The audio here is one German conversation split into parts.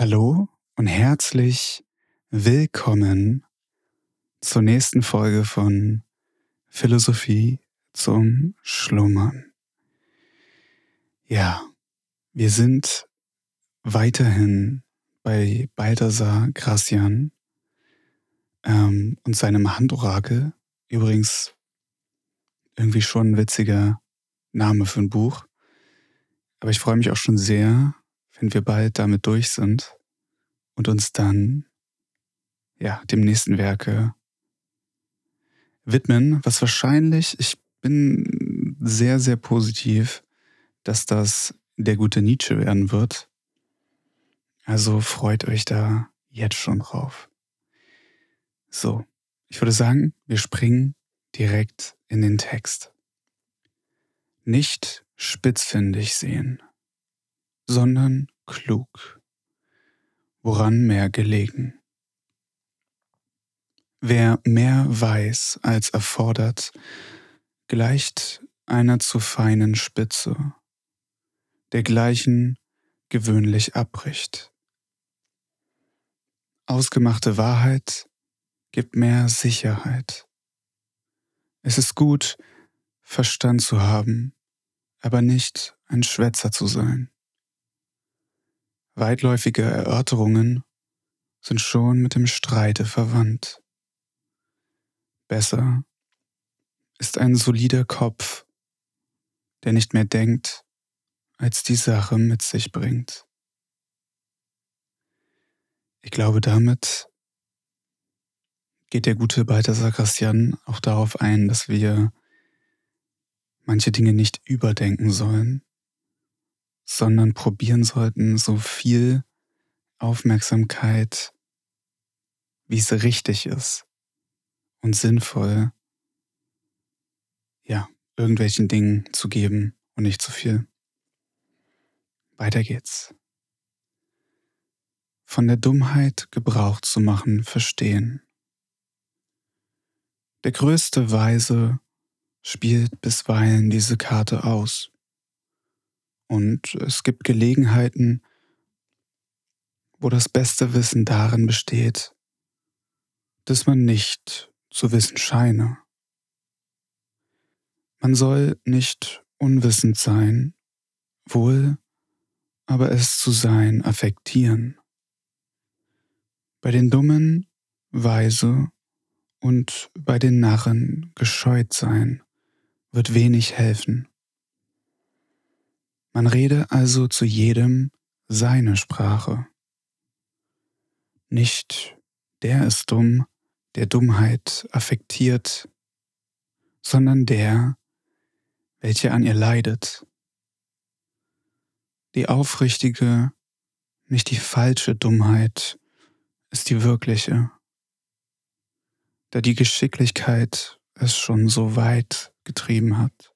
Hallo und herzlich willkommen zur nächsten Folge von Philosophie zum Schlummern. Ja, wir sind weiterhin bei Balthasar Gracian ähm, und seinem Handorakel. Übrigens irgendwie schon ein witziger Name für ein Buch. Aber ich freue mich auch schon sehr, wenn wir bald damit durch sind und uns dann ja dem nächsten Werke widmen, was wahrscheinlich, ich bin sehr, sehr positiv, dass das der gute Nietzsche werden wird. Also freut euch da jetzt schon drauf. So, ich würde sagen, wir springen direkt in den Text. Nicht spitzfindig sehen, sondern klug, woran mehr gelegen. Wer mehr weiß als erfordert, gleicht einer zu feinen Spitze, dergleichen gewöhnlich abbricht. Ausgemachte Wahrheit gibt mehr Sicherheit. Es ist gut, Verstand zu haben, aber nicht ein Schwätzer zu sein. Weitläufige Erörterungen sind schon mit dem Streite verwandt. Besser ist ein solider Kopf, der nicht mehr denkt, als die Sache mit sich bringt. Ich glaube, damit geht der gute Balthasar Christian auch darauf ein, dass wir manche Dinge nicht überdenken sollen, sondern probieren sollten, so viel Aufmerksamkeit, wie es richtig ist und sinnvoll, ja, irgendwelchen Dingen zu geben und nicht zu viel. Weiter geht's. Von der Dummheit Gebrauch zu machen, verstehen. Der größte Weise spielt bisweilen diese Karte aus. Und es gibt Gelegenheiten, wo das beste Wissen darin besteht, dass man nicht zu wissen scheine. Man soll nicht unwissend sein, wohl aber es zu sein affektieren. Bei den Dummen weise und bei den Narren gescheut sein wird wenig helfen. Man rede also zu jedem seine Sprache. Nicht der ist dumm, der Dummheit affektiert, sondern der, welcher an ihr leidet. Die aufrichtige, nicht die falsche Dummheit ist die wirkliche, da die Geschicklichkeit es schon so weit getrieben hat.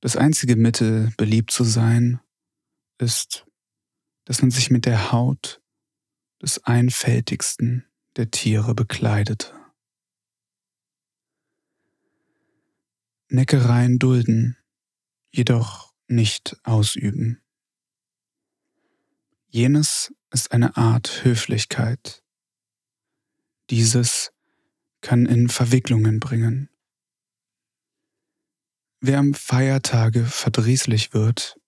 Das einzige Mittel, beliebt zu sein, ist, dass man sich mit der Haut des einfältigsten der Tiere bekleidete. Neckereien dulden, jedoch nicht ausüben. Jenes ist eine Art Höflichkeit. Dieses kann in Verwicklungen bringen. Wer am Feiertage verdrießlich wird,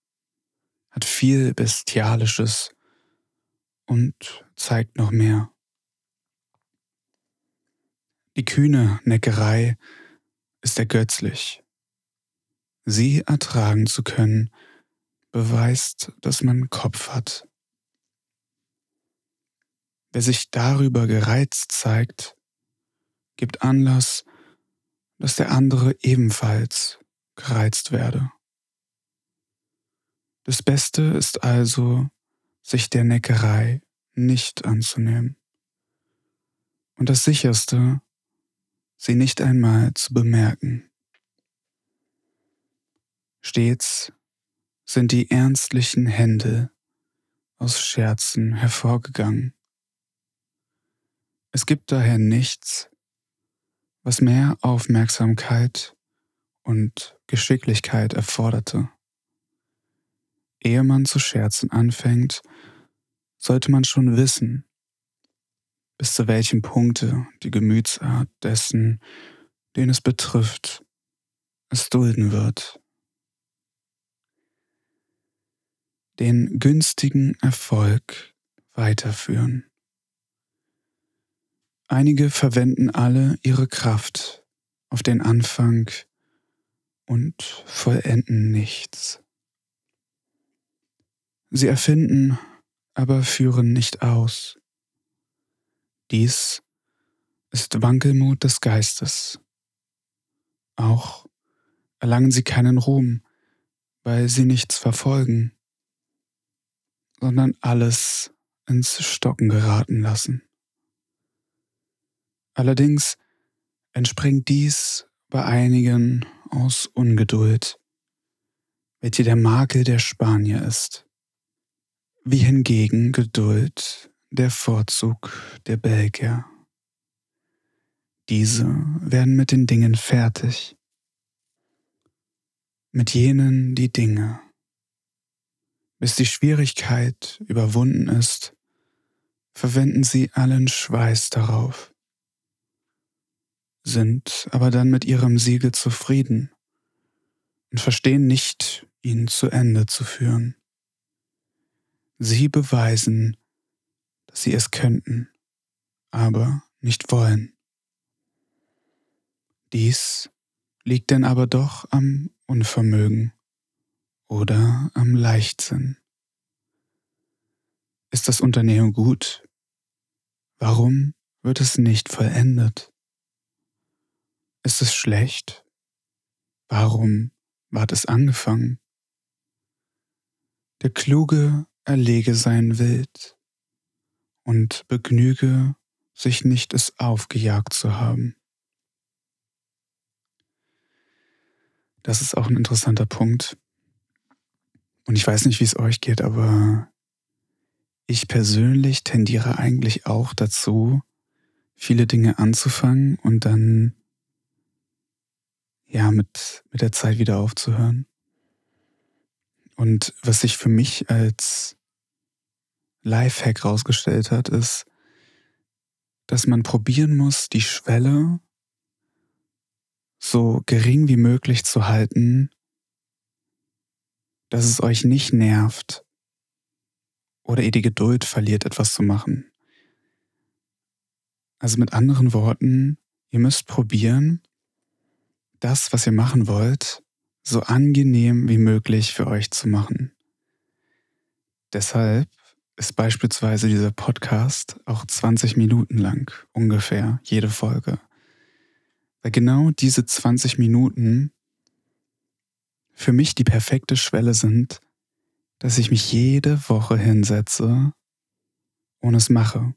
hat viel Bestialisches und zeigt noch mehr. Die kühne Neckerei ist ergötzlich. Sie ertragen zu können, beweist, dass man Kopf hat. Wer sich darüber gereizt zeigt, gibt Anlass, dass der andere ebenfalls gereizt werde. Das Beste ist also, sich der Neckerei nicht anzunehmen. Und das Sicherste, sie nicht einmal zu bemerken. Stets sind die ernstlichen Hände aus Scherzen hervorgegangen. Es gibt daher nichts, was mehr Aufmerksamkeit und Geschicklichkeit erforderte. ehe man zu scherzen anfängt, sollte man schon wissen, bis zu welchem Punkte die Gemütsart dessen, den es betrifft, es dulden wird. Den günstigen Erfolg weiterführen. Einige verwenden alle ihre Kraft auf den Anfang und vollenden nichts. Sie erfinden, aber führen nicht aus. Dies ist Wankelmut des Geistes. Auch erlangen sie keinen Ruhm, weil sie nichts verfolgen, sondern alles ins Stocken geraten lassen. Allerdings entspringt dies bei einigen aus Ungeduld, welche der Makel der Spanier ist, wie hingegen Geduld der Vorzug der Belgier. Diese werden mit den Dingen fertig, mit jenen die Dinge. Bis die Schwierigkeit überwunden ist, verwenden sie allen Schweiß darauf sind aber dann mit ihrem Siegel zufrieden und verstehen nicht, ihn zu Ende zu führen. Sie beweisen, dass sie es könnten, aber nicht wollen. Dies liegt denn aber doch am Unvermögen oder am Leichtsinn. Ist das Unternehmen gut? Warum wird es nicht vollendet? Ist es schlecht? Warum ward es angefangen? Der Kluge erlege sein Wild und begnüge sich nicht, es aufgejagt zu haben. Das ist auch ein interessanter Punkt. Und ich weiß nicht, wie es euch geht, aber ich persönlich tendiere eigentlich auch dazu, viele Dinge anzufangen und dann ja, mit, mit der Zeit wieder aufzuhören. Und was sich für mich als Lifehack rausgestellt hat, ist, dass man probieren muss, die Schwelle so gering wie möglich zu halten, dass es euch nicht nervt oder ihr die Geduld verliert, etwas zu machen. Also mit anderen Worten, ihr müsst probieren, das, was ihr machen wollt, so angenehm wie möglich für euch zu machen. Deshalb ist beispielsweise dieser Podcast auch 20 Minuten lang ungefähr, jede Folge. Weil genau diese 20 Minuten für mich die perfekte Schwelle sind, dass ich mich jede Woche hinsetze und es mache.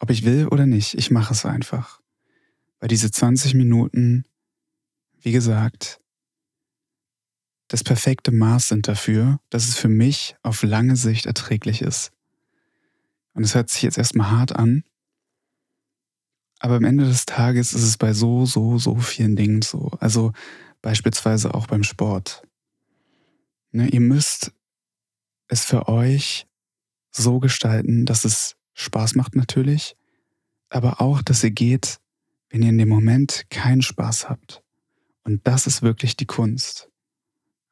Ob ich will oder nicht, ich mache es einfach. Weil diese 20 Minuten wie gesagt, das perfekte Maß sind dafür, dass es für mich auf lange Sicht erträglich ist. Und es hört sich jetzt erstmal hart an, aber am Ende des Tages ist es bei so, so, so vielen Dingen so. Also beispielsweise auch beim Sport. Ne, ihr müsst es für euch so gestalten, dass es Spaß macht natürlich, aber auch, dass ihr geht, wenn ihr in dem Moment keinen Spaß habt. Und das ist wirklich die Kunst.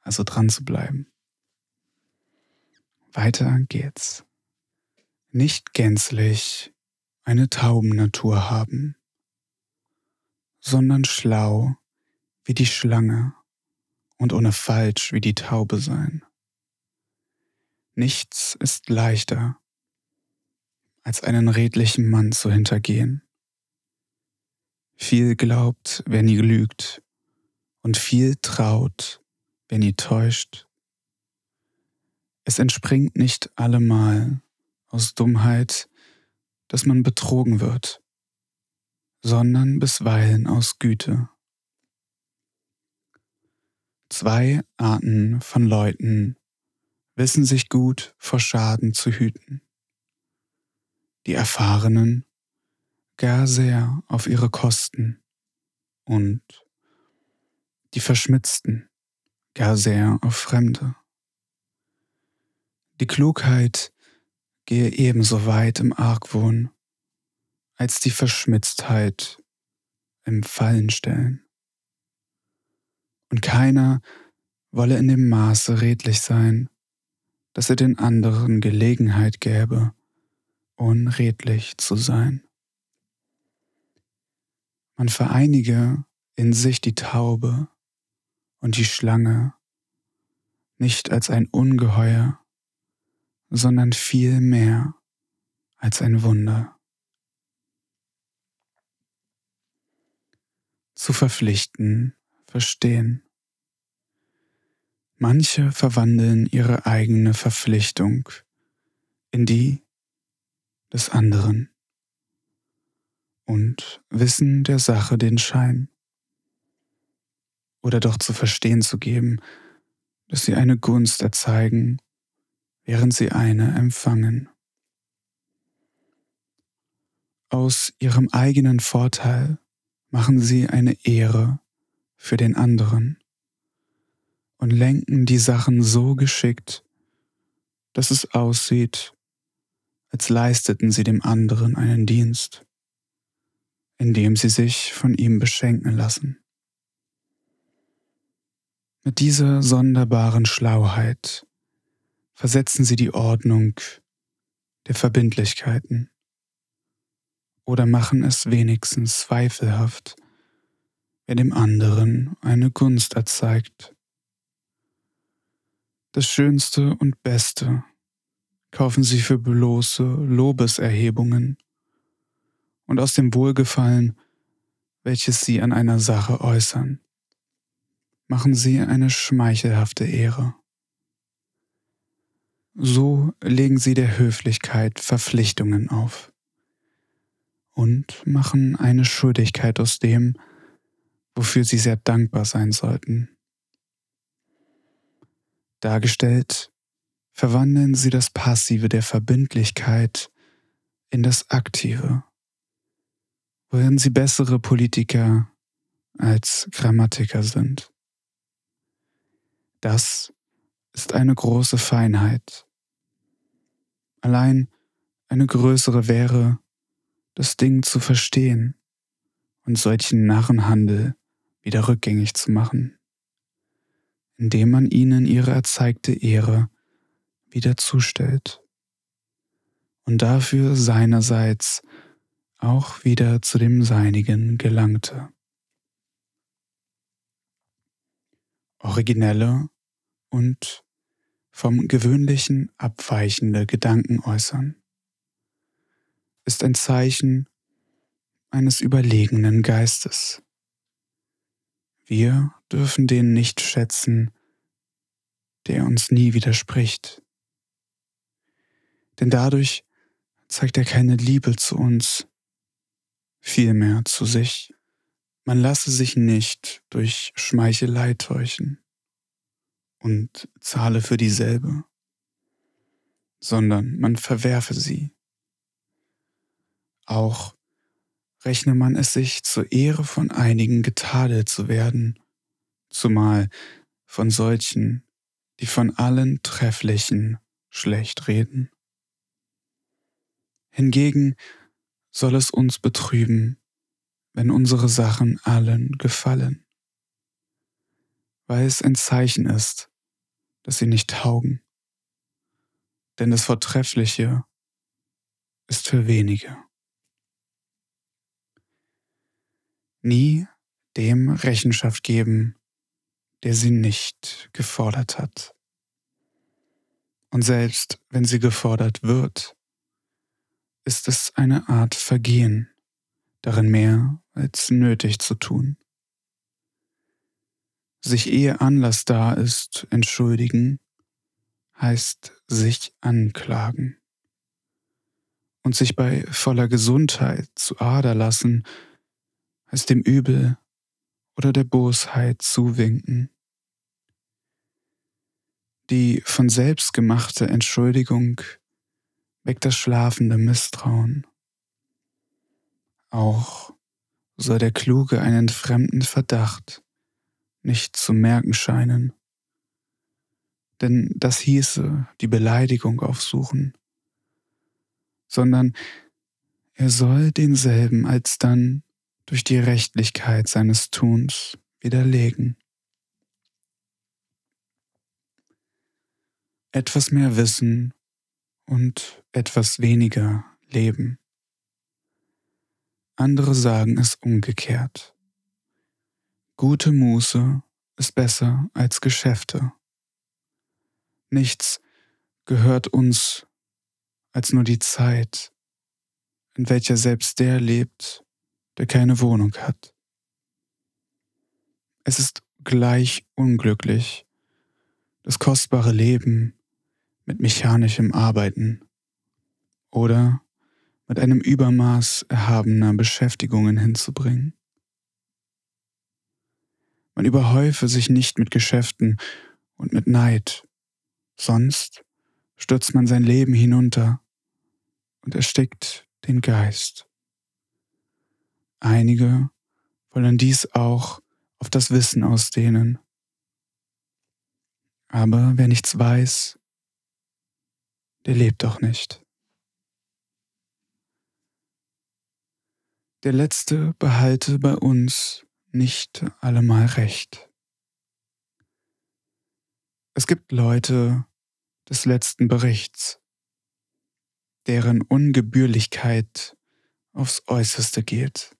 Also dran zu bleiben. Weiter geht's. Nicht gänzlich eine Taubennatur haben, sondern schlau wie die Schlange und ohne falsch wie die Taube sein. Nichts ist leichter, als einen redlichen Mann zu hintergehen. Viel glaubt, wer nie lügt, und viel traut, wenn ihr täuscht. Es entspringt nicht allemal aus Dummheit, dass man betrogen wird, sondern bisweilen aus Güte. Zwei Arten von Leuten wissen sich gut vor Schaden zu hüten. Die Erfahrenen gar sehr auf ihre Kosten und die Verschmitzten, gar sehr auf Fremde. Die Klugheit gehe ebenso weit im Argwohn als die Verschmitztheit im Fallenstellen. Und keiner wolle in dem Maße redlich sein, dass er den anderen Gelegenheit gäbe, unredlich zu sein. Man vereinige in sich die Taube und die Schlange nicht als ein Ungeheuer, sondern viel mehr als ein Wunder. Zu verpflichten, verstehen. Manche verwandeln ihre eigene Verpflichtung in die des anderen und wissen der Sache den Schein. Oder doch zu verstehen zu geben, dass sie eine Gunst erzeigen, während sie eine empfangen. Aus ihrem eigenen Vorteil machen sie eine Ehre für den anderen und lenken die Sachen so geschickt, dass es aussieht, als leisteten sie dem anderen einen Dienst, indem sie sich von ihm beschenken lassen. Mit dieser sonderbaren Schlauheit. Versetzen sie die Ordnung der Verbindlichkeiten. Oder machen es wenigstens zweifelhaft, wer dem anderen eine Gunst erzeigt. Das Schönste und Beste kaufen sie für bloße Lobeserhebungen und aus dem Wohlgefallen, welches sie an einer Sache äußern machen sie eine schmeichelhafte Ehre. So legen sie der Höflichkeit Verpflichtungen auf und machen eine Schuldigkeit aus dem, wofür sie sehr dankbar sein sollten. Dargestellt verwandeln sie das Passive der Verbindlichkeit in das Aktive, worin sie bessere Politiker als Grammatiker sind. Das ist eine große Feinheit. Allein eine größere wäre, das Ding zu verstehen und solchen Narrenhandel wieder rückgängig zu machen, indem man ihnen ihre erzeigte Ehre wieder zustellt und dafür seinerseits auch wieder zu dem Seinigen gelangte. Originelle und vom gewöhnlichen abweichende Gedanken äußern, ist ein Zeichen eines überlegenen Geistes. Wir dürfen den nicht schätzen, der uns nie widerspricht. Denn dadurch zeigt er keine Liebe zu uns, vielmehr zu sich. Man lasse sich nicht durch Schmeichelei täuschen und zahle für dieselbe, sondern man verwerfe sie. Auch rechne man es sich zur Ehre von einigen getadelt zu werden, zumal von solchen, die von allen Trefflichen schlecht reden. Hingegen soll es uns betrüben, wenn unsere Sachen allen gefallen, weil es ein Zeichen ist, dass sie nicht taugen. Denn das Vortreffliche ist für wenige. Nie dem Rechenschaft geben, der sie nicht gefordert hat. Und selbst wenn sie gefordert wird, ist es eine Art Vergehen, darin mehr als nötig zu tun. Sich ehe Anlass da ist, entschuldigen, heißt sich anklagen. Und sich bei voller Gesundheit zu Ader lassen, heißt dem Übel oder der Bosheit zuwinken. Die von selbst gemachte Entschuldigung weckt das schlafende Misstrauen. Auch soll der Kluge einen fremden Verdacht nicht zu merken scheinen. denn das hieße die Beleidigung aufsuchen, sondern er soll denselben alsdann durch die Rechtlichkeit seines Tuns widerlegen. Etwas mehr Wissen und etwas weniger Leben. Andere sagen es umgekehrt. Gute Muße ist besser als Geschäfte. Nichts gehört uns als nur die Zeit, in welcher selbst der lebt, der keine Wohnung hat. Es ist gleich unglücklich, das kostbare Leben mit mechanischem Arbeiten oder mit einem Übermaß erhabener Beschäftigungen hinzubringen. Man überhäufe sich nicht mit Geschäften und mit Neid, sonst stürzt man sein Leben hinunter und erstickt den Geist. Einige wollen dies auch auf das Wissen ausdehnen. Aber wer nichts weiß, der lebt doch nicht. Der Letzte behalte bei uns nicht allemal recht. Es gibt Leute des letzten Berichts, deren Ungebührlichkeit aufs äußerste geht.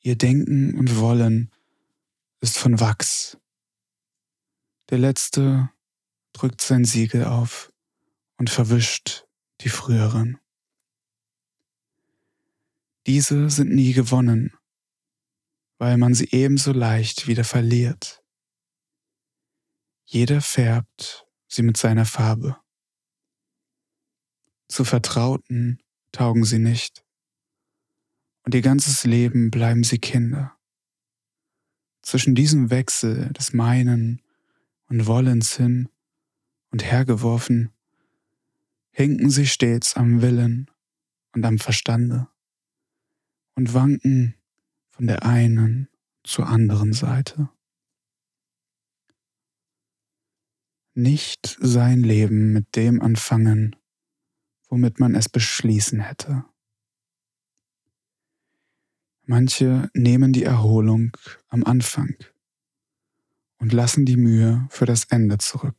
Ihr Denken und Wollen ist von Wachs. Der Letzte drückt sein Siegel auf und verwischt die früheren. Diese sind nie gewonnen, weil man sie ebenso leicht wieder verliert. Jeder färbt sie mit seiner Farbe. Zu Vertrauten taugen sie nicht, und ihr ganzes Leben bleiben sie Kinder. Zwischen diesem Wechsel des Meinen und Wollens hin und hergeworfen, hinken sie stets am Willen und am Verstande und wanken von der einen zur anderen Seite. Nicht sein Leben mit dem anfangen, womit man es beschließen hätte. Manche nehmen die Erholung am Anfang und lassen die Mühe für das Ende zurück.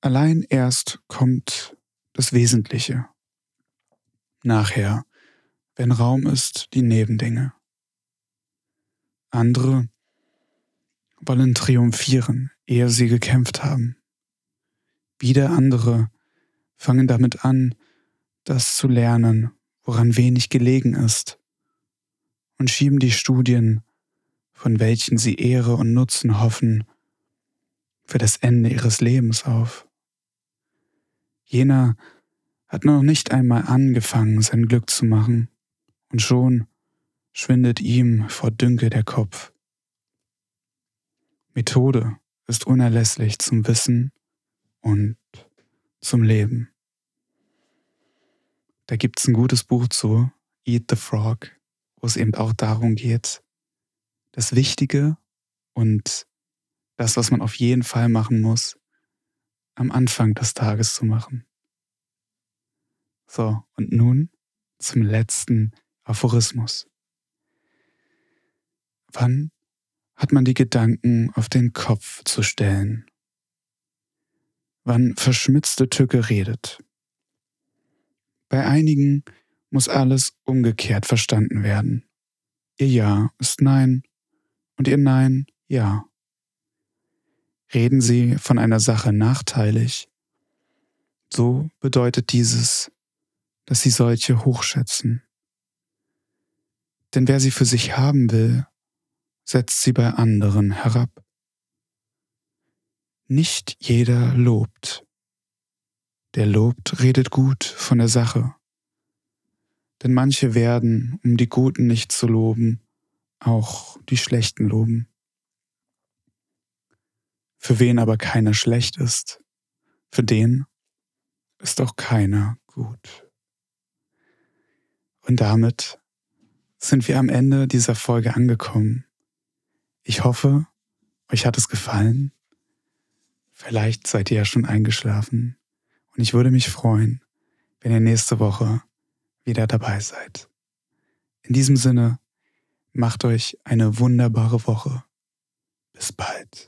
Allein erst kommt das Wesentliche. Nachher wenn Raum ist, die Nebendinge. Andere wollen triumphieren, ehe sie gekämpft haben. Wieder andere fangen damit an, das zu lernen, woran wenig gelegen ist, und schieben die Studien, von welchen sie Ehre und Nutzen hoffen, für das Ende ihres Lebens auf. Jener hat noch nicht einmal angefangen, sein Glück zu machen, und schon schwindet ihm vor Dünke der Kopf. Methode ist unerlässlich zum Wissen und zum Leben. Da gibt's ein gutes Buch zu, Eat the Frog, wo es eben auch darum geht, das Wichtige und das, was man auf jeden Fall machen muss, am Anfang des Tages zu machen. So, und nun zum letzten Aphorismus. Wann hat man die Gedanken auf den Kopf zu stellen? Wann verschmitzte Tücke redet? Bei einigen muss alles umgekehrt verstanden werden. Ihr Ja ist Nein und ihr Nein Ja. Reden Sie von einer Sache nachteilig, so bedeutet dieses, dass Sie solche hochschätzen. Denn wer sie für sich haben will, setzt sie bei anderen herab. Nicht jeder lobt. Der lobt redet gut von der Sache. Denn manche werden, um die Guten nicht zu loben, auch die Schlechten loben. Für wen aber keiner schlecht ist, für den ist auch keiner gut. Und damit sind wir am Ende dieser Folge angekommen. Ich hoffe, euch hat es gefallen Vielleicht seid ihr ja schon eingeschlafen und ich würde mich freuen, wenn ihr nächste Woche wieder dabei seid. In diesem Sinne, macht euch eine wunderbare Woche. Bis bald.